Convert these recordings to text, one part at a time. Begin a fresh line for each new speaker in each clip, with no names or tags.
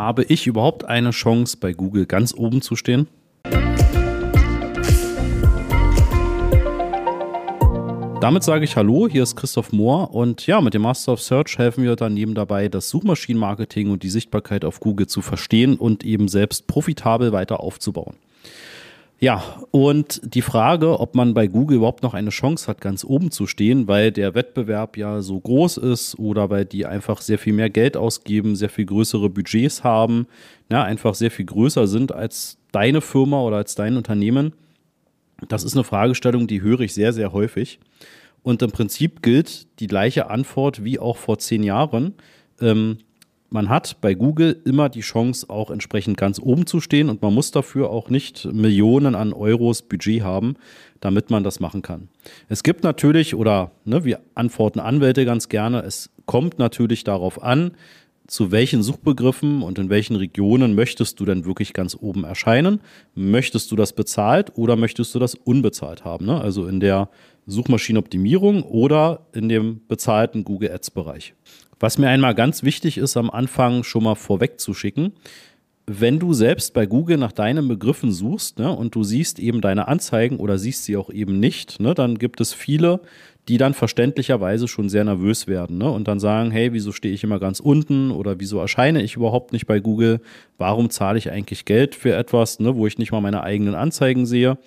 Habe ich überhaupt eine Chance, bei Google ganz oben zu stehen? Damit sage ich Hallo, hier ist Christoph Mohr und ja, mit dem Master of Search helfen wir daneben dabei, das Suchmaschinenmarketing und die Sichtbarkeit auf Google zu verstehen und eben selbst profitabel weiter aufzubauen. Ja, und die Frage, ob man bei Google überhaupt noch eine Chance hat, ganz oben zu stehen, weil der Wettbewerb ja so groß ist oder weil die einfach sehr viel mehr Geld ausgeben, sehr viel größere Budgets haben, ja, einfach sehr viel größer sind als deine Firma oder als dein Unternehmen. Das ist eine Fragestellung, die höre ich sehr, sehr häufig. Und im Prinzip gilt die gleiche Antwort wie auch vor zehn Jahren. Ähm, man hat bei Google immer die Chance, auch entsprechend ganz oben zu stehen und man muss dafür auch nicht Millionen an Euros Budget haben, damit man das machen kann. Es gibt natürlich, oder ne, wir antworten Anwälte ganz gerne, es kommt natürlich darauf an, zu welchen Suchbegriffen und in welchen Regionen möchtest du denn wirklich ganz oben erscheinen? Möchtest du das bezahlt oder möchtest du das unbezahlt haben? Ne? Also in der Suchmaschinenoptimierung oder in dem bezahlten Google Ads Bereich. Was mir einmal ganz wichtig ist, am Anfang schon mal vorweg zu schicken, wenn du selbst bei Google nach deinen Begriffen suchst ne, und du siehst eben deine Anzeigen oder siehst sie auch eben nicht, ne, dann gibt es viele, die dann verständlicherweise schon sehr nervös werden ne, und dann sagen, hey, wieso stehe ich immer ganz unten oder wieso erscheine ich überhaupt nicht bei Google? Warum zahle ich eigentlich Geld für etwas, ne, wo ich nicht mal meine eigenen Anzeigen sehe?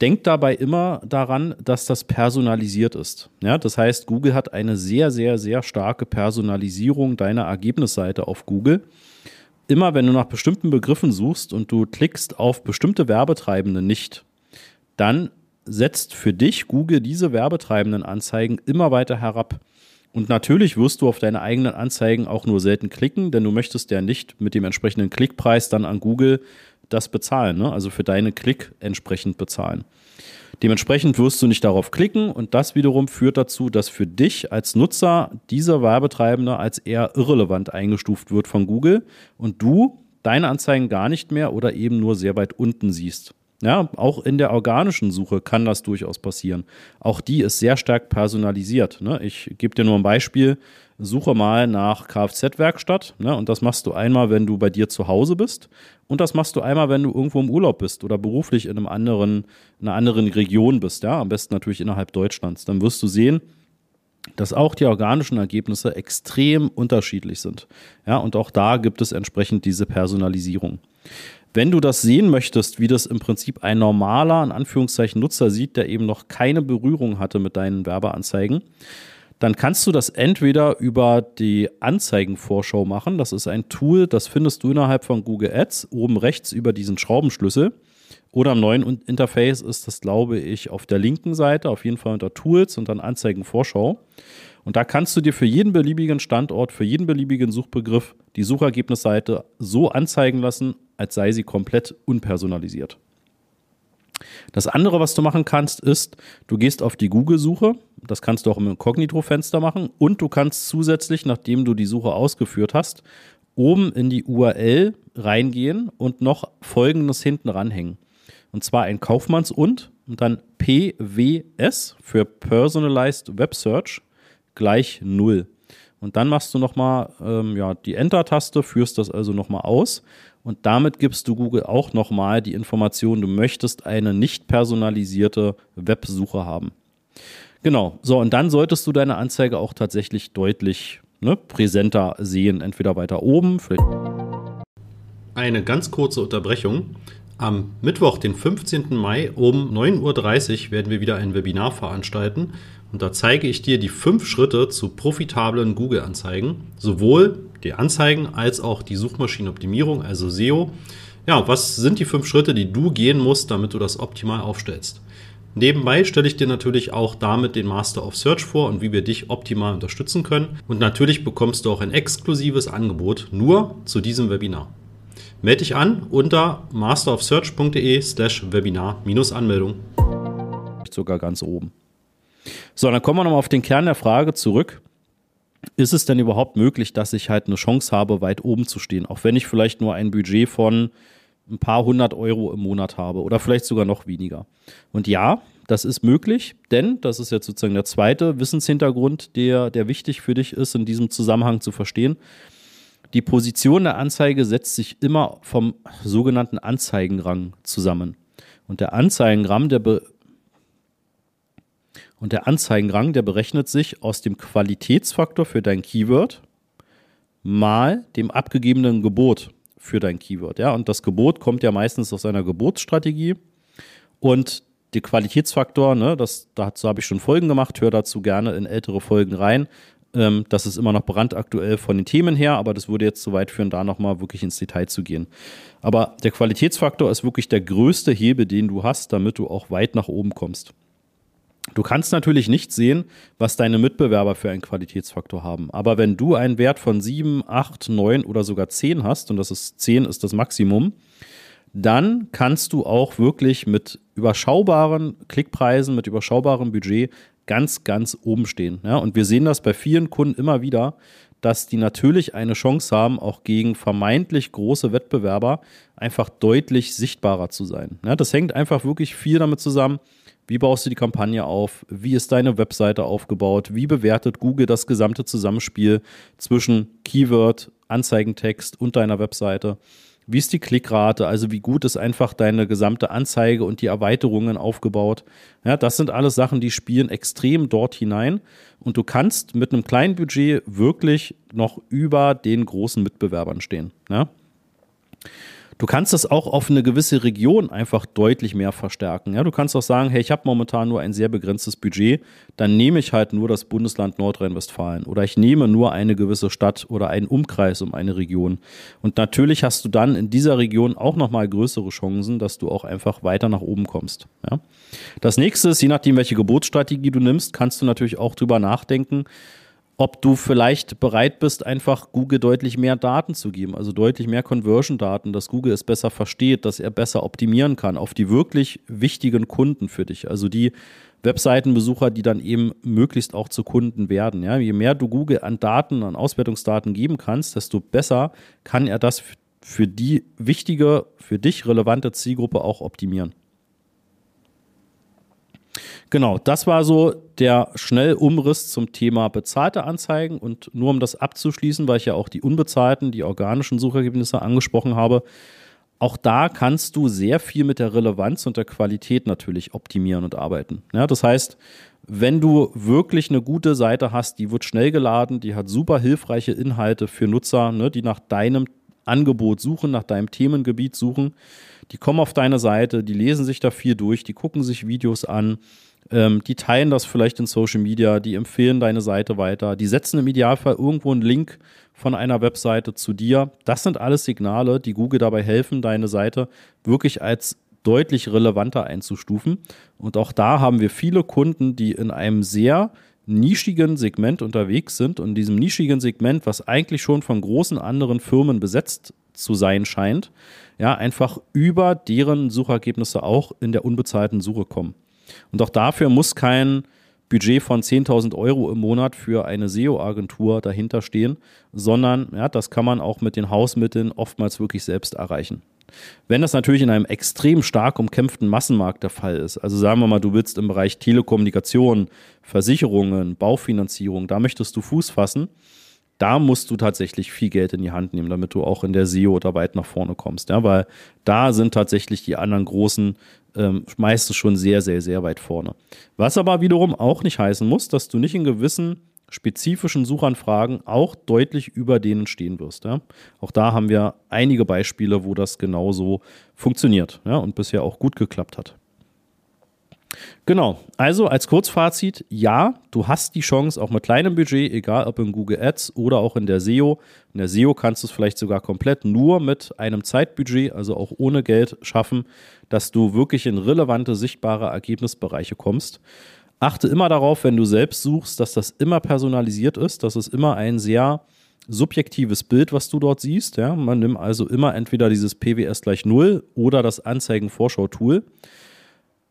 Denkt dabei immer daran, dass das personalisiert ist. Ja, das heißt, Google hat eine sehr, sehr, sehr starke Personalisierung deiner Ergebnisseite auf Google. Immer wenn du nach bestimmten Begriffen suchst und du klickst auf bestimmte Werbetreibende nicht, dann setzt für dich Google diese werbetreibenden Anzeigen immer weiter herab. Und natürlich wirst du auf deine eigenen Anzeigen auch nur selten klicken, denn du möchtest ja nicht mit dem entsprechenden Klickpreis dann an Google das bezahlen, ne? also für deine Klick entsprechend bezahlen. Dementsprechend wirst du nicht darauf klicken und das wiederum führt dazu, dass für dich als Nutzer dieser Werbetreibende als eher irrelevant eingestuft wird von Google und du deine Anzeigen gar nicht mehr oder eben nur sehr weit unten siehst. Ja, auch in der organischen Suche kann das durchaus passieren. Auch die ist sehr stark personalisiert. Ne? Ich gebe dir nur ein Beispiel. Suche mal nach Kfz-Werkstatt. Ne? Und das machst du einmal, wenn du bei dir zu Hause bist. Und das machst du einmal, wenn du irgendwo im Urlaub bist oder beruflich in einem anderen, in einer anderen Region bist. Ja, am besten natürlich innerhalb Deutschlands. Dann wirst du sehen, dass auch die organischen Ergebnisse extrem unterschiedlich sind. Ja, und auch da gibt es entsprechend diese Personalisierung. Wenn du das sehen möchtest, wie das im Prinzip ein normaler, in Anführungszeichen, Nutzer sieht, der eben noch keine Berührung hatte mit deinen Werbeanzeigen, dann kannst du das entweder über die Anzeigenvorschau machen. Das ist ein Tool, das findest du innerhalb von Google Ads, oben rechts über diesen Schraubenschlüssel. Oder am neuen Interface ist das, glaube ich, auf der linken Seite, auf jeden Fall unter Tools und dann Anzeigenvorschau. Und da kannst du dir für jeden beliebigen Standort, für jeden beliebigen Suchbegriff die Suchergebnisseite so anzeigen lassen, als sei sie komplett unpersonalisiert. Das andere, was du machen kannst, ist, du gehst auf die Google-Suche. Das kannst du auch im Inkognito-Fenster machen. Und du kannst zusätzlich, nachdem du die Suche ausgeführt hast, oben in die URL reingehen und noch Folgendes hinten ranhängen. Und zwar ein Kaufmanns- und und dann PWS für Personalized Web Search gleich 0. Und dann machst du nochmal ähm, ja, die Enter-Taste, führst das also nochmal aus und damit gibst du Google auch nochmal die Information, du möchtest eine nicht personalisierte Websuche haben. Genau, so und dann solltest du deine Anzeige auch tatsächlich deutlich ne, präsenter sehen, entweder weiter oben, vielleicht.
Eine ganz kurze Unterbrechung. Am Mittwoch, den 15. Mai um 9.30 Uhr werden wir wieder ein Webinar veranstalten und da zeige ich dir die fünf Schritte zu profitablen Google-Anzeigen, sowohl die Anzeigen als auch die Suchmaschinenoptimierung, also SEO. Ja, was sind die fünf Schritte, die du gehen musst, damit du das optimal aufstellst? Nebenbei stelle ich dir natürlich auch damit den Master of Search vor und wie wir dich optimal unterstützen können. Und natürlich bekommst du auch ein exklusives Angebot nur zu diesem Webinar. Melde dich an unter masterofsearch.de slash Webinar-Anmeldung.
Sogar ganz oben. So, dann kommen wir nochmal auf den Kern der Frage zurück. Ist es denn überhaupt möglich, dass ich halt eine Chance habe, weit oben zu stehen, auch wenn ich vielleicht nur ein Budget von ein paar hundert Euro im Monat habe oder vielleicht sogar noch weniger? Und ja, das ist möglich, denn das ist jetzt sozusagen der zweite Wissenshintergrund, der, der wichtig für dich ist, in diesem Zusammenhang zu verstehen die Position der Anzeige setzt sich immer vom sogenannten Anzeigenrang zusammen. Und der Anzeigenrang, der, be und der Anzeigenrang, der berechnet sich aus dem Qualitätsfaktor für dein Keyword mal dem abgegebenen Gebot für dein Keyword. Ja? Und das Gebot kommt ja meistens aus einer Geburtsstrategie. Und der Qualitätsfaktor, ne, das, dazu habe ich schon Folgen gemacht, hör dazu gerne in ältere Folgen rein. Ähm, das ist immer noch brandaktuell von den Themen her, aber das würde jetzt zu weit führen, da nochmal wirklich ins Detail zu gehen. Aber der Qualitätsfaktor ist wirklich der größte Hebel, den du hast, damit du auch weit nach oben kommst. Du kannst natürlich nicht sehen, was deine Mitbewerber für einen Qualitätsfaktor haben. Aber wenn du einen Wert von 7, 8, 9 oder sogar 10 hast, und das ist 10 ist das Maximum, dann kannst du auch wirklich mit überschaubaren Klickpreisen, mit überschaubarem Budget ganz, ganz oben stehen. Ja, und wir sehen das bei vielen Kunden immer wieder, dass die natürlich eine Chance haben, auch gegen vermeintlich große Wettbewerber einfach deutlich sichtbarer zu sein. Ja, das hängt einfach wirklich viel damit zusammen, wie baust du die Kampagne auf, wie ist deine Webseite aufgebaut, wie bewertet Google das gesamte Zusammenspiel zwischen Keyword, Anzeigentext und deiner Webseite. Wie ist die Klickrate? Also wie gut ist einfach deine gesamte Anzeige und die Erweiterungen aufgebaut? Ja, das sind alles Sachen, die spielen extrem dort hinein. Und du kannst mit einem kleinen Budget wirklich noch über den großen Mitbewerbern stehen. Ja? Du kannst das auch auf eine gewisse Region einfach deutlich mehr verstärken. Ja, du kannst auch sagen, hey, ich habe momentan nur ein sehr begrenztes Budget, dann nehme ich halt nur das Bundesland Nordrhein-Westfalen oder ich nehme nur eine gewisse Stadt oder einen Umkreis um eine Region. Und natürlich hast du dann in dieser Region auch nochmal größere Chancen, dass du auch einfach weiter nach oben kommst. Ja? Das nächste ist, je nachdem, welche Geburtsstrategie du nimmst, kannst du natürlich auch drüber nachdenken, ob du vielleicht bereit bist, einfach Google deutlich mehr Daten zu geben, also deutlich mehr Conversion-Daten, dass Google es besser versteht, dass er besser optimieren kann auf die wirklich wichtigen Kunden für dich, also die Webseitenbesucher, die dann eben möglichst auch zu Kunden werden. Ja, je mehr du Google an Daten, an Auswertungsdaten geben kannst, desto besser kann er das für die wichtige, für dich relevante Zielgruppe auch optimieren. Genau, das war so der Schnellumriss zum Thema bezahlte Anzeigen. Und nur um das abzuschließen, weil ich ja auch die unbezahlten, die organischen Suchergebnisse angesprochen habe, auch da kannst du sehr viel mit der Relevanz und der Qualität natürlich optimieren und arbeiten. Ja, das heißt, wenn du wirklich eine gute Seite hast, die wird schnell geladen, die hat super hilfreiche Inhalte für Nutzer, ne, die nach deinem Angebot suchen, nach deinem Themengebiet suchen, die kommen auf deine Seite, die lesen sich da viel durch, die gucken sich Videos an, ähm, die teilen das vielleicht in Social Media, die empfehlen deine Seite weiter, die setzen im Idealfall irgendwo einen Link von einer Webseite zu dir. Das sind alles Signale, die Google dabei helfen, deine Seite wirklich als deutlich relevanter einzustufen. Und auch da haben wir viele Kunden, die in einem sehr nischigen Segment unterwegs sind und diesem nischigen Segment, was eigentlich schon von großen anderen Firmen besetzt zu sein scheint, ja, einfach über deren Suchergebnisse auch in der unbezahlten Suche kommen. Und auch dafür muss kein Budget von 10.000 Euro im Monat für eine SEO-Agentur dahinter stehen, sondern ja, das kann man auch mit den Hausmitteln oftmals wirklich selbst erreichen. Wenn das natürlich in einem extrem stark umkämpften Massenmarkt der Fall ist, also sagen wir mal, du willst im Bereich Telekommunikation, Versicherungen, Baufinanzierung, da möchtest du Fuß fassen, da musst du tatsächlich viel Geld in die Hand nehmen, damit du auch in der SEO da weit nach vorne kommst. Ja, weil da sind tatsächlich die anderen großen ähm, meistens schon sehr, sehr, sehr weit vorne. Was aber wiederum auch nicht heißen muss, dass du nicht in gewissen spezifischen Suchanfragen auch deutlich über denen stehen wirst. Ja? Auch da haben wir einige Beispiele, wo das genauso funktioniert ja, und bisher auch gut geklappt hat. Genau, also als Kurzfazit, ja, du hast die Chance auch mit kleinem Budget, egal ob in Google Ads oder auch in der SEO. In der SEO kannst du es vielleicht sogar komplett nur mit einem Zeitbudget, also auch ohne Geld schaffen, dass du wirklich in relevante, sichtbare Ergebnisbereiche kommst. Achte immer darauf, wenn du selbst suchst, dass das immer personalisiert ist, dass es immer ein sehr subjektives Bild, was du dort siehst. Ja? Man nimmt also immer entweder dieses PWS gleich 0 oder das Anzeigen-Vorschau-Tool.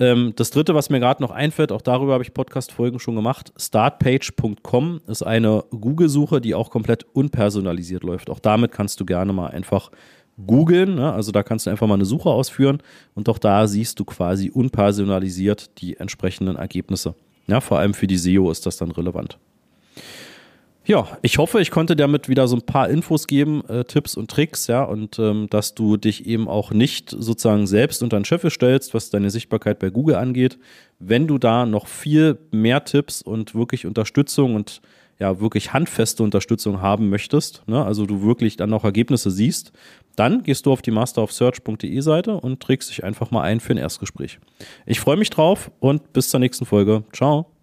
Ähm, das dritte, was mir gerade noch einfällt, auch darüber habe ich Podcast-Folgen schon gemacht, startpage.com ist eine Google-Suche, die auch komplett unpersonalisiert läuft. Auch damit kannst du gerne mal einfach googeln. Ne? Also da kannst du einfach mal eine Suche ausführen und auch da siehst du quasi unpersonalisiert die entsprechenden Ergebnisse. Ja, vor allem für die SEO ist das dann relevant. Ja, ich hoffe, ich konnte damit wieder so ein paar Infos geben, äh, Tipps und Tricks, ja, und ähm, dass du dich eben auch nicht sozusagen selbst unter den Scheffel stellst, was deine Sichtbarkeit bei Google angeht. Wenn du da noch viel mehr Tipps und wirklich Unterstützung und ja, wirklich handfeste Unterstützung haben möchtest, ne, also du wirklich dann auch Ergebnisse siehst, dann gehst du auf die masterofsearch.de Seite und trägst dich einfach mal ein für ein Erstgespräch. Ich freue mich drauf und bis zur nächsten Folge. Ciao.